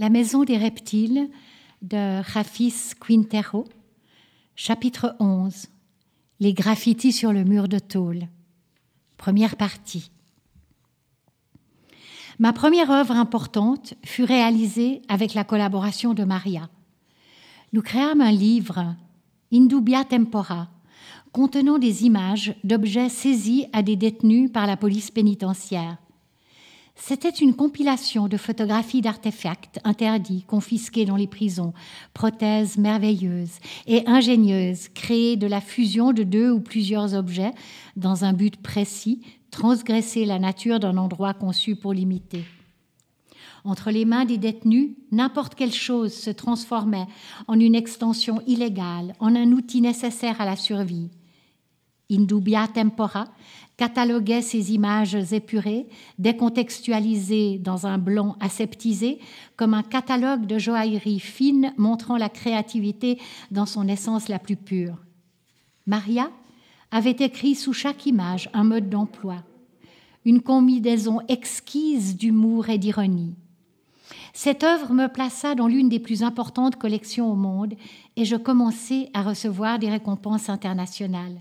La maison des reptiles de Rafis Quintero, chapitre 11 Les graffitis sur le mur de tôle. Première partie. Ma première œuvre importante fut réalisée avec la collaboration de Maria. Nous créâmes un livre, Indubia Tempora, contenant des images d'objets saisis à des détenus par la police pénitentiaire. C'était une compilation de photographies d'artefacts interdits, confisqués dans les prisons, prothèses merveilleuses et ingénieuses, créées de la fusion de deux ou plusieurs objets dans un but précis, transgresser la nature d'un endroit conçu pour l'imiter. Entre les mains des détenus, n'importe quelle chose se transformait en une extension illégale, en un outil nécessaire à la survie. Indubia tempora cataloguait ces images épurées, décontextualisées dans un blanc aseptisé, comme un catalogue de joaillerie fine montrant la créativité dans son essence la plus pure. Maria avait écrit sous chaque image un mode d'emploi, une combinaison exquise d'humour et d'ironie. Cette œuvre me plaça dans l'une des plus importantes collections au monde et je commençai à recevoir des récompenses internationales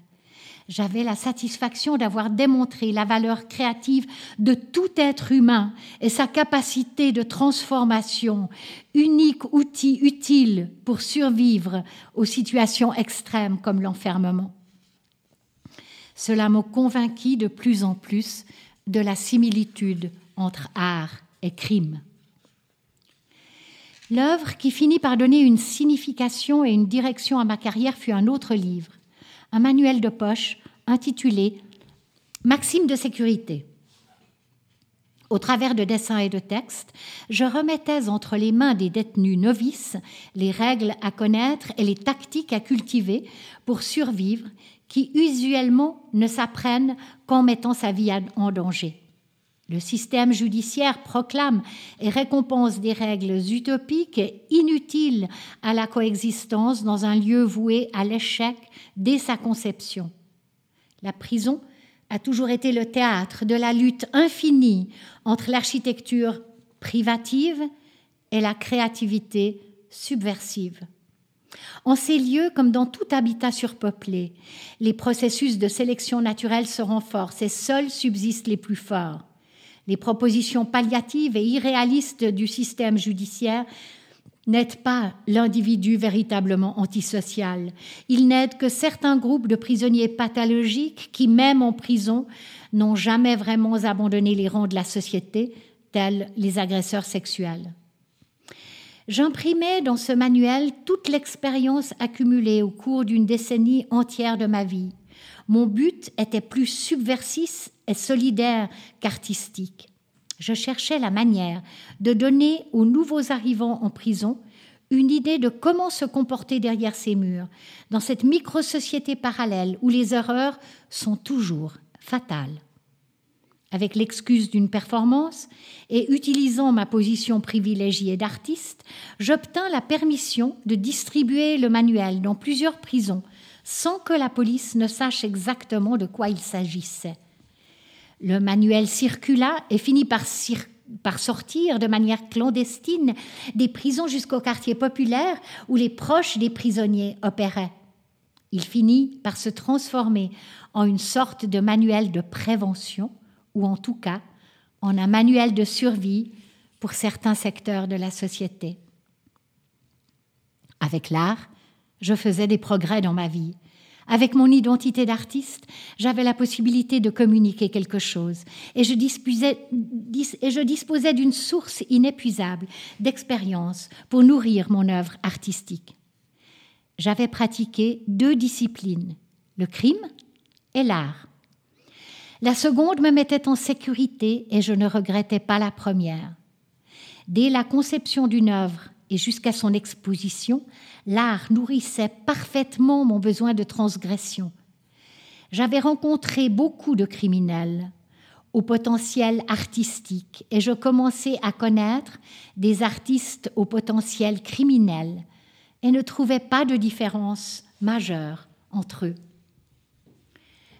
j'avais la satisfaction d'avoir démontré la valeur créative de tout être humain et sa capacité de transformation, unique outil utile pour survivre aux situations extrêmes comme l'enfermement. Cela m'a convaincu de plus en plus de la similitude entre art et crime. L'œuvre qui finit par donner une signification et une direction à ma carrière fut un autre livre, un manuel de poche intitulé Maxime de sécurité. Au travers de dessins et de textes, je remettais entre les mains des détenus novices les règles à connaître et les tactiques à cultiver pour survivre qui usuellement ne s'apprennent qu'en mettant sa vie en danger. Le système judiciaire proclame et récompense des règles utopiques et inutiles à la coexistence dans un lieu voué à l'échec dès sa conception. La prison a toujours été le théâtre de la lutte infinie entre l'architecture privative et la créativité subversive. En ces lieux, comme dans tout habitat surpeuplé, les processus de sélection naturelle se renforcent et seuls subsistent les plus forts. Les propositions palliatives et irréalistes du système judiciaire n'aident pas l'individu véritablement antisocial. Il n'aide que certains groupes de prisonniers pathologiques qui, même en prison, n'ont jamais vraiment abandonné les rangs de la société, tels les agresseurs sexuels. J'imprimais dans ce manuel toute l'expérience accumulée au cours d'une décennie entière de ma vie. Mon but était plus subversif et solidaire qu'artistique. Je cherchais la manière de donner aux nouveaux arrivants en prison une idée de comment se comporter derrière ces murs, dans cette micro-société parallèle où les erreurs sont toujours fatales. Avec l'excuse d'une performance et utilisant ma position privilégiée d'artiste, j'obtins la permission de distribuer le manuel dans plusieurs prisons sans que la police ne sache exactement de quoi il s'agissait. Le manuel circula et finit par, par, sortir de manière clandestine des prisons jusqu'au quartier populaire où les proches des prisonniers opéraient. Il finit par se transformer en une sorte de manuel de prévention, ou en tout cas en un manuel de survie pour certains secteurs de la société. Avec l'art, je faisais des progrès dans ma vie. Avec mon identité d'artiste, j'avais la possibilité de communiquer quelque chose et je disposais, d'une source inépuisable d'expérience pour nourrir mon œuvre artistique. J'avais pratiqué deux disciplines, le crime et l'art. La seconde me mettait en sécurité et je ne regrettais pas la première. Dès la conception d'une œuvre et jusqu'à son exposition, l'art nourrissait parfaitement mon besoin de transgression. J'avais rencontré beaucoup de criminels au potentiel artistique et je commençais à connaître des artistes au potentiel criminel et ne trouvais pas de différence majeure entre eux.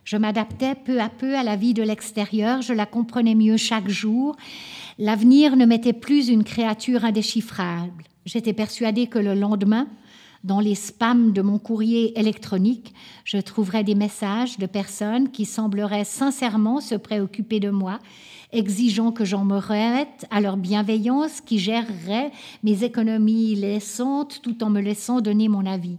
Je m'adaptais peu à peu à la vie de l'extérieur, je la comprenais mieux chaque jour. L'avenir ne m'était plus une créature indéchiffrable. J'étais persuadée que le lendemain, dans les spams de mon courrier électronique, je trouverais des messages de personnes qui sembleraient sincèrement se préoccuper de moi, exigeant que j'en me remette à leur bienveillance qui gérerait mes économies laissantes tout en me laissant donner mon avis.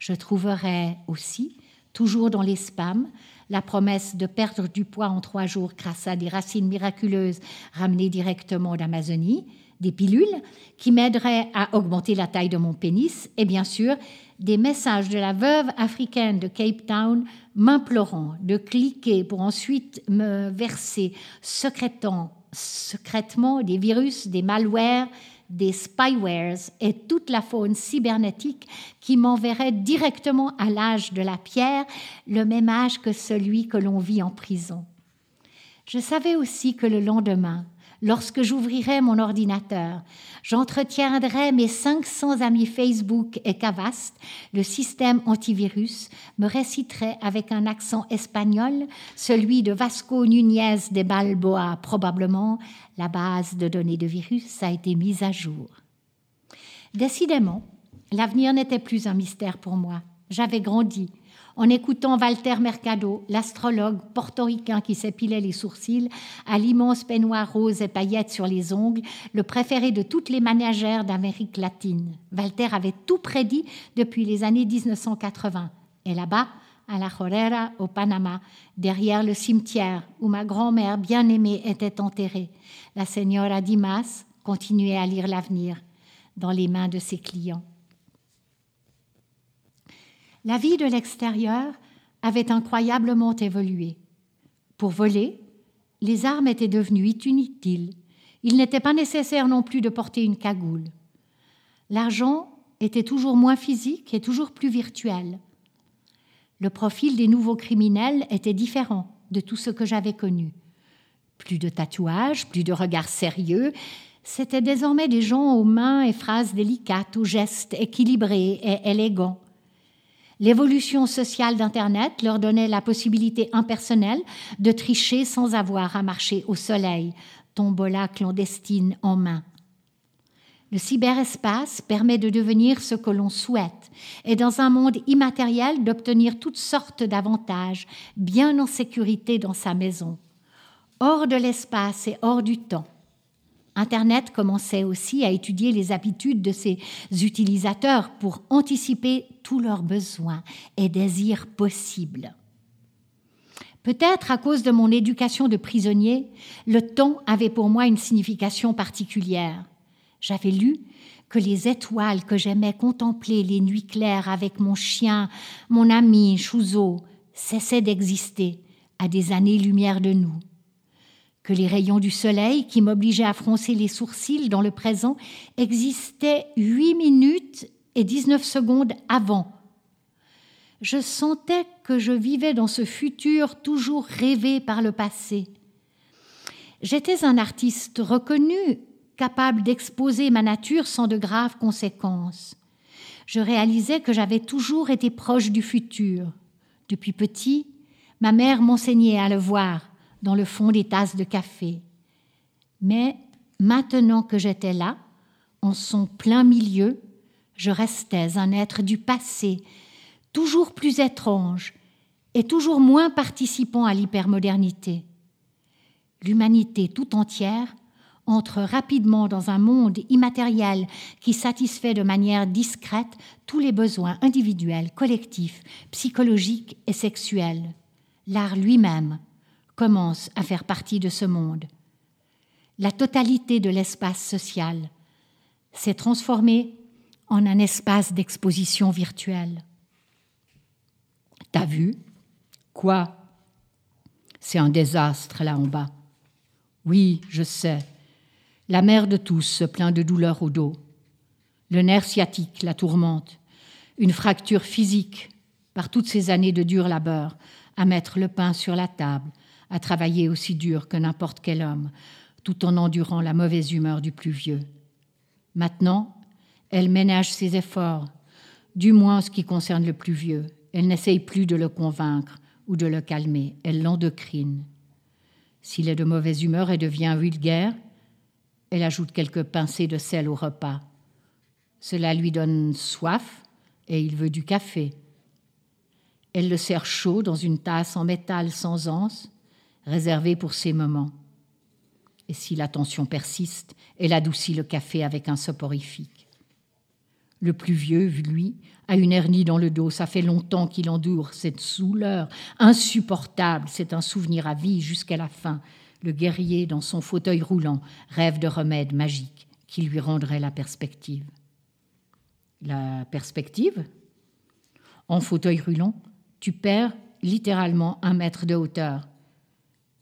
Je trouverais aussi, toujours dans les spams, la promesse de perdre du poids en trois jours grâce à des racines miraculeuses ramenées directement d'Amazonie, des pilules qui m'aideraient à augmenter la taille de mon pénis et bien sûr des messages de la veuve africaine de Cape Town m'implorant de cliquer pour ensuite me verser secrètement, secrètement des virus, des malwares, des spywares et toute la faune cybernétique qui m'enverrait directement à l'âge de la pierre, le même âge que celui que l'on vit en prison. Je savais aussi que le lendemain, lorsque j'ouvrirai mon ordinateur. J'entretiendrai mes 500 amis Facebook et Cavast. Le système antivirus me réciterait avec un accent espagnol celui de Vasco Nunez de Balboa. Probablement, la base de données de virus a été mise à jour. Décidément, l'avenir n'était plus un mystère pour moi. J'avais grandi en écoutant Walter Mercado, l'astrologue portoricain qui s'épilait les sourcils, à l'immense peignoir rose et paillettes sur les ongles, le préféré de toutes les managères d'Amérique latine. Walter avait tout prédit depuis les années 1980. Et là-bas, à la Jorera, au Panama, derrière le cimetière où ma grand-mère bien-aimée était enterrée, la señora Dimas continuait à lire l'avenir dans les mains de ses clients. La vie de l'extérieur avait incroyablement évolué. Pour voler, les armes étaient devenues inutiles. Il n'était pas nécessaire non plus de porter une cagoule. L'argent était toujours moins physique et toujours plus virtuel. Le profil des nouveaux criminels était différent de tout ce que j'avais connu. Plus de tatouages, plus de regards sérieux, c'étaient désormais des gens aux mains et phrases délicates, aux gestes équilibrés et élégants. L'évolution sociale d'Internet leur donnait la possibilité impersonnelle de tricher sans avoir à marcher au soleil, tombola clandestine en main. Le cyberespace permet de devenir ce que l'on souhaite et dans un monde immatériel d'obtenir toutes sortes d'avantages, bien en sécurité dans sa maison, hors de l'espace et hors du temps. Internet commençait aussi à étudier les habitudes de ses utilisateurs pour anticiper tous leurs besoins et désirs possibles. Peut-être à cause de mon éducation de prisonnier, le temps avait pour moi une signification particulière. J'avais lu que les étoiles que j'aimais contempler les nuits claires avec mon chien, mon ami Chouzo, cessaient d'exister à des années-lumière de nous que les rayons du soleil qui m'obligeaient à froncer les sourcils dans le présent existaient huit minutes et dix-neuf secondes avant. Je sentais que je vivais dans ce futur toujours rêvé par le passé. J'étais un artiste reconnu, capable d'exposer ma nature sans de graves conséquences. Je réalisais que j'avais toujours été proche du futur. Depuis petit, ma mère m'enseignait à le voir dans le fond des tasses de café. Mais maintenant que j'étais là, en son plein milieu, je restais un être du passé, toujours plus étrange et toujours moins participant à l'hypermodernité. L'humanité tout entière entre rapidement dans un monde immatériel qui satisfait de manière discrète tous les besoins individuels, collectifs, psychologiques et sexuels. L'art lui-même commence à faire partie de ce monde. La totalité de l'espace social s'est transformée en un espace d'exposition virtuelle. T'as vu? Quoi? C'est un désastre là en bas. Oui, je sais. La mère de tous se plaint de douleur au dos. Le nerf sciatique la tourmente. Une fracture physique par toutes ces années de dur labeur à mettre le pain sur la table, à travailler aussi dur que n'importe quel homme, tout en endurant la mauvaise humeur du plus vieux. Maintenant, elle ménage ses efforts, du moins en ce qui concerne le plus vieux. Elle n'essaye plus de le convaincre ou de le calmer, elle l'endocrine. S'il est de mauvaise humeur et devient vulgaire, elle ajoute quelques pincées de sel au repas. Cela lui donne soif et il veut du café. Elle le sert chaud dans une tasse en métal sans anse, réservée pour ces moments. Et si la tension persiste, elle adoucit le café avec un soporifique. Le plus vieux, lui, a une hernie dans le dos. Ça fait longtemps qu'il endure cette douleur insupportable. C'est un souvenir à vie jusqu'à la fin. Le guerrier, dans son fauteuil roulant, rêve de remèdes magiques qui lui rendraient la perspective. La perspective? En fauteuil roulant, tu perds littéralement un mètre de hauteur.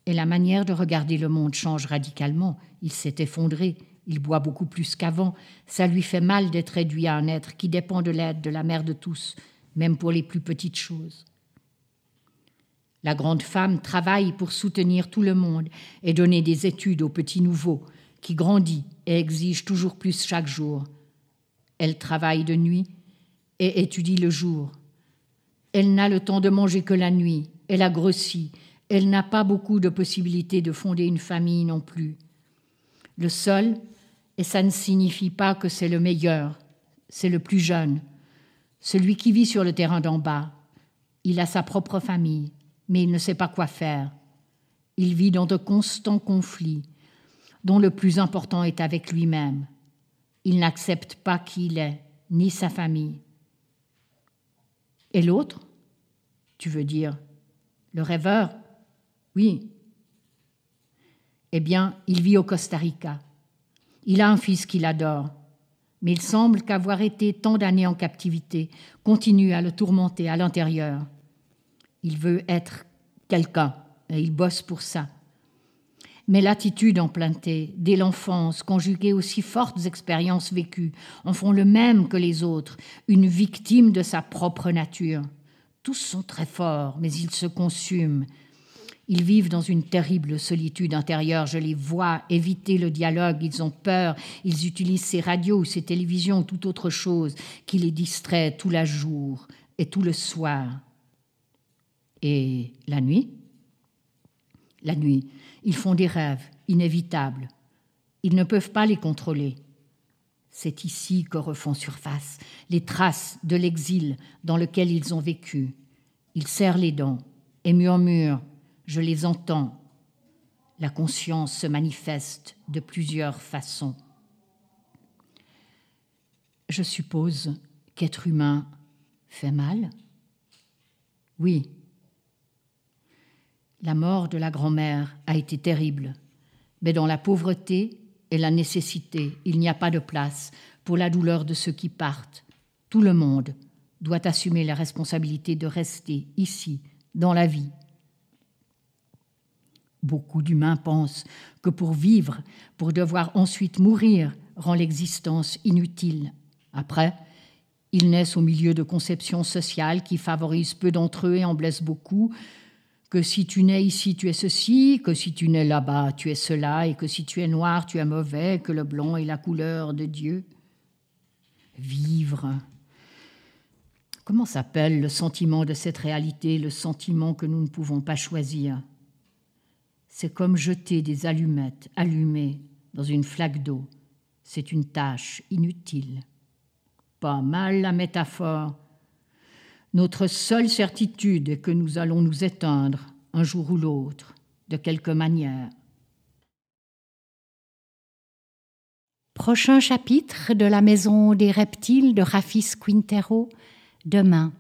Et la manière de regarder le monde change radicalement. Il s'est effondré, il boit beaucoup plus qu'avant. Ça lui fait mal d'être réduit à un être qui dépend de l'aide de la mère de tous, même pour les plus petites choses. La grande femme travaille pour soutenir tout le monde et donner des études aux petits nouveaux, qui grandit et exige toujours plus chaque jour. Elle travaille de nuit et étudie le jour. Elle n'a le temps de manger que la nuit. Elle a grossi. Elle n'a pas beaucoup de possibilités de fonder une famille non plus. Le seul, et ça ne signifie pas que c'est le meilleur, c'est le plus jeune, celui qui vit sur le terrain d'en bas. Il a sa propre famille, mais il ne sait pas quoi faire. Il vit dans de constants conflits, dont le plus important est avec lui-même. Il n'accepte pas qui il est, ni sa famille. Et l'autre Tu veux dire le rêveur? Oui. Eh bien, il vit au Costa Rica. Il a un fils qu'il adore, mais il semble qu'avoir été tant d'années en captivité continue à le tourmenter à l'intérieur. Il veut être quelqu'un et il bosse pour ça. Mais l'attitude empruntée dès l'enfance, conjuguée aux si fortes expériences vécues, en font le même que les autres, une victime de sa propre nature. Tous sont très forts, mais ils se consument. Ils vivent dans une terrible solitude intérieure. Je les vois éviter le dialogue. Ils ont peur. Ils utilisent ces radios, ces télévisions ou toute autre chose qui les distrait tout le jour et tout le soir. Et la nuit? La nuit, ils font des rêves inévitables. Ils ne peuvent pas les contrôler. C'est ici que refont surface les traces de l'exil dans lequel ils ont vécu. Ils serrent les dents et murmurent Je les entends. La conscience se manifeste de plusieurs façons. Je suppose qu'être humain fait mal? Oui, la mort de la grand-mère a été terrible, mais dans la pauvreté et la nécessité, il n'y a pas de place pour la douleur de ceux qui partent. Tout le monde doit assumer la responsabilité de rester ici, dans la vie. Beaucoup d'humains pensent que pour vivre, pour devoir ensuite mourir, rend l'existence inutile. Après, ils naissent au milieu de conceptions sociales qui favorisent peu d'entre eux et en blessent beaucoup, que si tu nais ici, tu es ceci, que si tu nais là-bas, tu es cela, et que si tu es noir, tu es mauvais, que le blanc est la couleur de Dieu. Vivre. Comment s'appelle le sentiment de cette réalité, le sentiment que nous ne pouvons pas choisir? C'est comme jeter des allumettes allumées dans une flaque d'eau. C'est une tâche inutile. Pas mal la métaphore, notre seule certitude est que nous allons nous éteindre un jour ou l'autre, de quelque manière. Prochain chapitre de la Maison des reptiles de Rafis Quintero, demain.